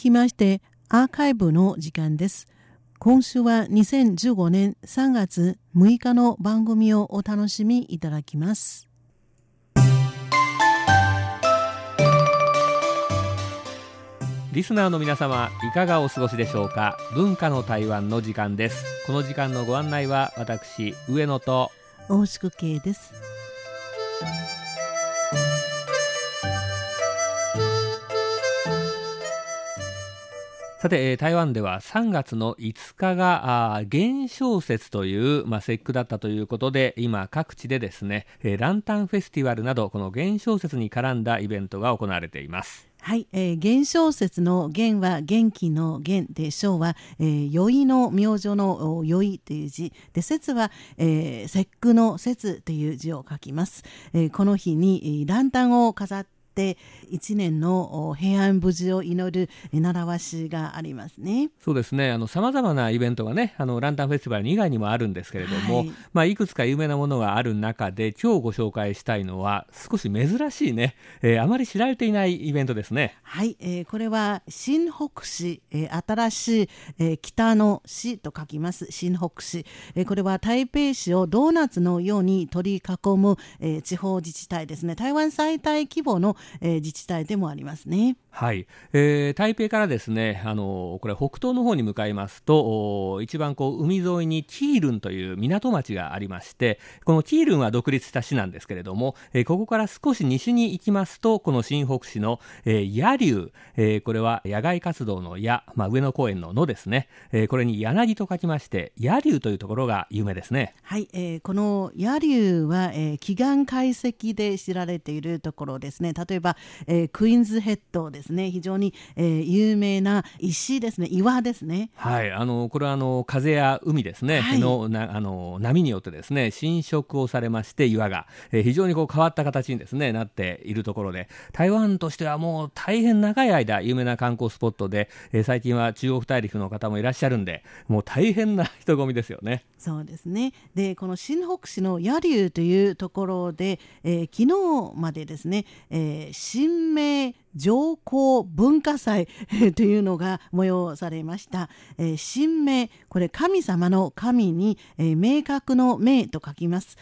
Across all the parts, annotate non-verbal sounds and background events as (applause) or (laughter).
きましてアーカイブの時間です。今週は2015年3月6日の番組をお楽しみいただきます。リスナーの皆様いかがお過ごしでしょうか？文化の台湾の時間ですこの時間のご案内は私上野と大宿慶ですさて、台湾では3月の5日が元宵節という、まあ、節句だったということで今各地でですねランタンフェスティバルなどこの元宵節に絡んだイベントが行われています。はい、えー、元宵節の元は元気の元で章は、えー、宵の明星の宵という字。で節は、えー、節句の節という字を書きます、えー、この日にランタンを飾ってって一年の平安無事を祈る習わしがありますね。そうですね。あの様々なイベントがね、あのランタンフェスティバル以外にもあるんですけれども、はい、まあいくつか有名なものがある中で今日ご紹介したいのは少し珍しいね、えー、あまり知られていないイベントですね。はい、えー、これは新北市、えー、新しい、えー、北の市と書きます新北市、えー、これは台北市をドーナツのように取り囲む、えー、地方自治体ですね。台湾最大規模のえー、自治体でもありますね。はい、えー、台北からですねあのこれ北東の方に向かいますと一番こう海沿いにティールンという港町がありましてこのティールンは独立した市なんですけれども、えー、ここから少し西に行きますとこの新北市の、えー、野流、えー、これは野外活動の野、まあ、上野公園の野ですね、えー、これに柳と書きまして野流というところが有名ですね。はい、えー、この野流は、えー、祈願解析で知られているところですね。例えば、えー、クイーンズヘッドですね。非常に、えー、有名な石ですね。岩ですね。はい。あのこれはあの風や海ですね、はい、のなあの波によってですね侵食をされまして岩が、えー、非常にこう変わった形にですねなっているところで。台湾としてはもう大変長い間有名な観光スポットで、えー、最近は中国大陸の方もいらっしゃるんでもう大変な人混みですよね。そうですね。でこの新北市の野流というところで、えー、昨日までですね、えー、新名上皇文化祭 (laughs) というのが催されました。えー、神明、これ神様の神に、えー、明確の明と書きます。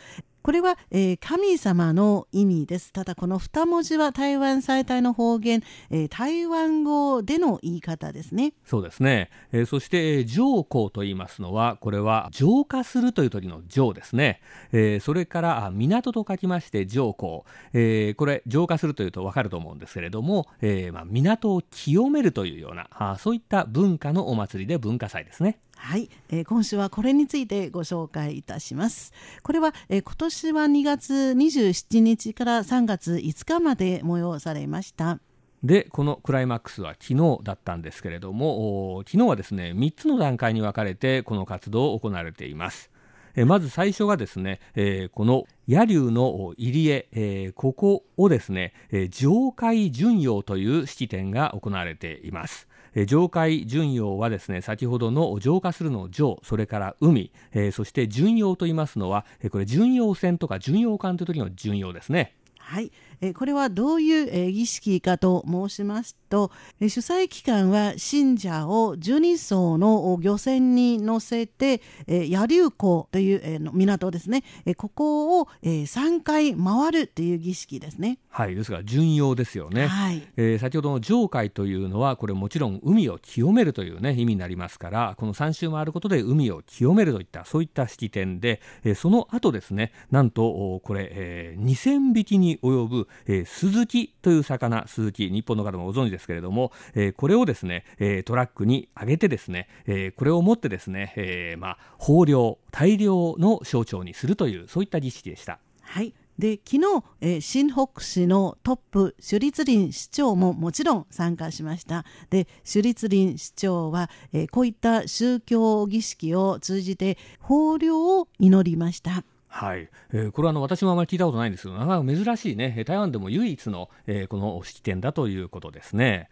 これは、えー、神様の意味です。ただこの2文字は台湾最大の方言、えー、台湾語での言い方ですね。そうですね。えー、そして、浄光と言いますのは、これは浄化するという鳥の浄ですね。えー、それから港と書きまして浄光。えー、これ浄化するというとわかると思うんですけれども、えー、まあ港を清めるというようなあそういった文化のお祭りで文化祭ですね。はい、えー、今週はこれについてご紹介いたします。これは、えー、今年は2月27日から3月5日まで催されました。でこのクライマックスは昨日だったんですけれども昨日はですね3つの段階に分かれてこの活動を行われています。えまず最初がですね、えー、この野流の入り江、えー、ここをですね、えー、上海巡洋という式典が行われています。え上海巡洋はですね先ほどの浄化するの上それから海、えー、そして巡洋と言いますのはえこれ巡洋船とか巡洋艦という時の巡洋ですね。はい、えこれはどういう、え儀式かと申しますと、え主催機関は信者を12艘の漁船に乗せて、え野流港という、え港ですね、えここを、え3回回るという儀式ですね。はいですが巡洋ですよね、はい。えー、先ほどの上海というのはこれもちろん海を清めるという、ね、意味になりますからこの3周回ることで海を清めるといったそういった式典で、えー、その後ですねなんとこれ、えー、2000匹に及ぶ、えー、スズキという魚スズキ日本の方もご存知ですけれども、えー、これをですね、えー、トラックに上げてですね、えー、これを持ってですね、えーまあ、豊漁大量の象徴にするというそういった儀式でした。はい。で昨日、えー、新北市のトップ首立林市長ももちろん参加しました。で首立林市長は、えー、こういった宗教儀式を通じて豊漁を祈りました。はい、えー、これはあの私もあまり聞いたことないんですけどなかなか珍しいね台湾でも唯一の、えー、この式典だということですね。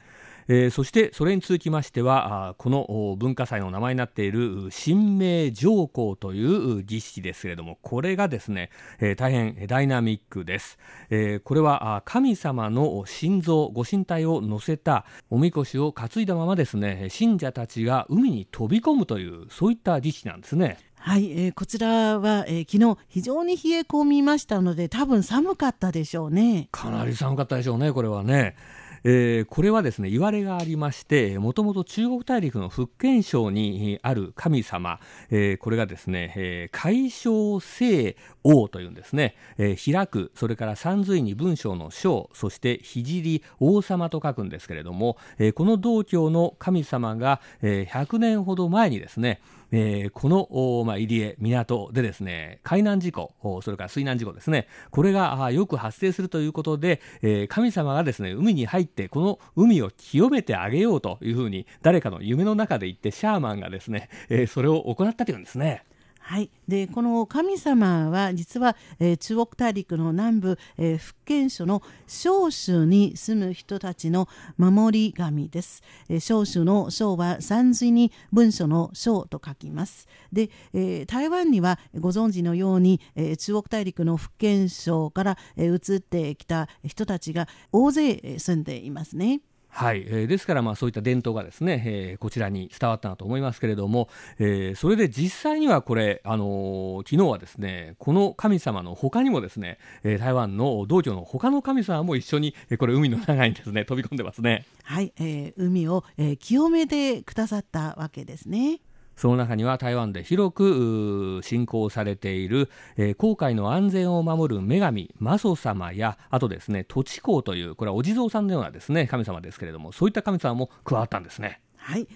えー、そしてそれに続きましてはこの文化祭の名前になっている神明上皇という儀式ですけれどもこれがですね、えー、大変ダイナミックです、えー、これは神様の心臓ご神体を乗せたおみこしを担いだままですね信者たちが海に飛び込むというそういった儀式なんですね。はい、えー、こちらは、えー、昨日非常に冷え込みましたので多分寒かったでしょうね。かなり寒かったでしょうねこれはね。えー、これはですね言われがありましてもともと中国大陸の福建省にある神様、えー、これがですね、えー、海小聖王というんですね、えー、開くそれから三髄に文章の章そして聖王様と書くんですけれども、えー、この道教の神様が、えー、100年ほど前にですねえー、この、まあ、入江、港でですね、海難事故、それから水難事故ですね、これがよく発生するということで、えー、神様がですね、海に入って、この海を清めてあげようというふうに、誰かの夢の中で言って、シャーマンがですね、えー、それを行ったというんですね。はい、でこの神様は実は、えー、中国大陸の南部、えー、福建省の少州に住む人たちの守り神です。えー、少州の省は山水に文書の省と書きます。で、えー、台湾にはご存知のように、えー、中国大陸の福建省から、えー、移ってきた人たちが大勢住んでいますね。はい、えー、ですからまあそういった伝統がですね、えー、こちらに伝わったなと思いますけれども、えー、それで実際にはこれ、あのー、昨日はですねこの神様の他にもですね、えー、台湾の道場の他の神様も一緒に、えー、これ海の中にですね飛び込んでますね。はい、えー、海を、えー、清めてくださったわけですね。その中には台湾で広く信仰されている、えー、航海の安全を守る女神マソ様やあとですね土地公というこれはお地蔵さんのようなですね神様ですけれどもそういった神様も加わったんですね。はい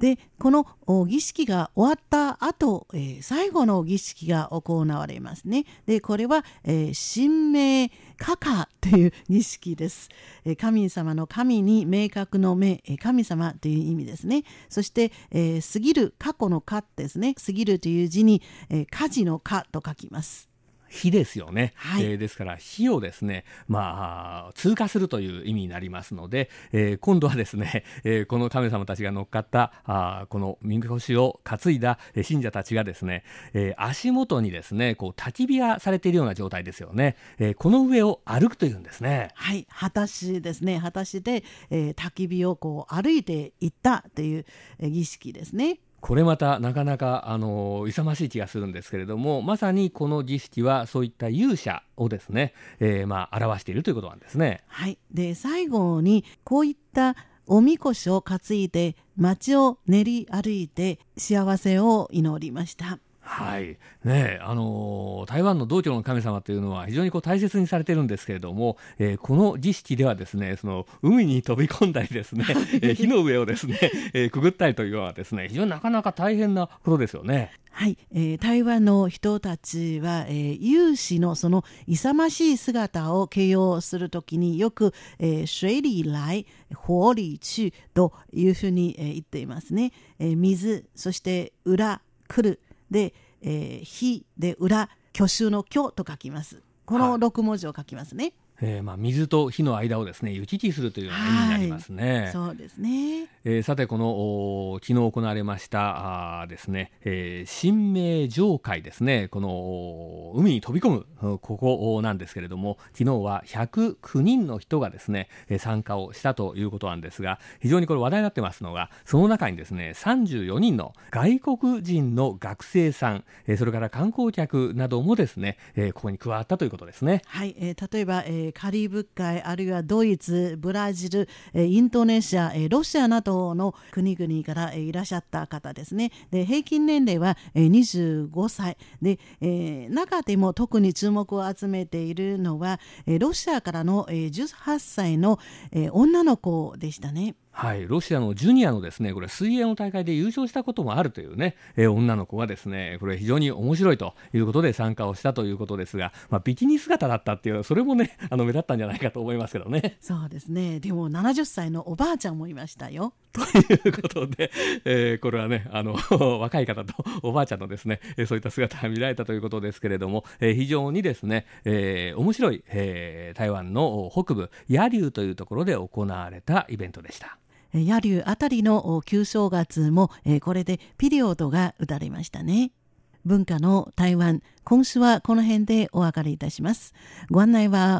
でこの儀式が終わった後、えー、最後の儀式が行われますね。でこれは、えー、神明カカという儀式です。えー、神様の神に明確の目、え、神様という意味ですね。そして、えー、過ぎる過去の過ですね。過ぎるという字に、えー、火事の火と書きます。火ですよね、はい、えー、ですから火をですね、まあ、通過するという意味になりますので、えー、今度はですね、(laughs) えー、この神様たちが乗っかったあこのみこしを担いだ信者たちがですね、えー、足元にですねこう焚き火がされているような状態ですよね、えー、この上を歩くというんですね。はい。果しですね果たしで、えー、焚き火をこう歩いていったという儀式ですねこれまたなかなかあの勇ましい気がするんですけれどもまさにこの儀式はそういった勇者をですね、えー、まあ表しているということなんですね。はいで最後にこういったおみこしを担いで町を練り歩いて幸せを祈りました。はいねあの台湾の道教の神様というのは非常にこう大切にされてるんですけれども、えー、この儀式ではですねその海に飛び込んだりですね、えー、火の上をですね、えー、くぐったりというのはですね非常になかなか大変なことですよね。はい、えー、台湾の人たちは、えー、有志のその勇ましい姿を形容するときによく、えー、水里来、火里去というふうに、えー、言っていますね。えー、水、そして裏、来る。で、えー、火で裏挙手の挙と書きます。この6文字を書きますね、えー、まあ、水と火の間をですね行き来するというような意味になりますね。はい、そうですね、えー、さてこの昨日行われましたあですね、えー、神明上海ですねこの海に飛び込むここなんですけれども昨日は109人の人がですね参加をしたということなんですが非常にこれ話題になってますのがその中にですね34人の外国人の学生さん、えー、それから観光客などもですね、えー、ここに加わったということですね。はい、えー、例えば、えーカリブ海あるいはドイツブラジルインドネシアロシアなどの国々からいらっしゃった方ですねで平均年齢は25歳で、中でも特に注目を集めているのはロシアからの18歳の女の子でしたね。はい、ロシアのジュニアのですねこれ水泳の大会で優勝したこともあるというね、えー、女の子がですねこれ非常に面白いということで参加をしたということですが、まあ、ビキニ姿だったっていうそれもねあの目立ったんじゃないかと思いますけどね。そうですねでも70歳のおばあちゃんもいましたよ。(laughs) ということで、えー、これはねあの (laughs) 若い方とおばあちゃんのですねそういった姿が見られたということですけれども、えー、非常にですね、えー、面白い、えー、台湾の北部野柳というところで行われたイベントでした。野流あたりの旧正月も、これでピリオドが打たれましたね。文化の台湾、今週はこの辺でお別れいたします。ご案内は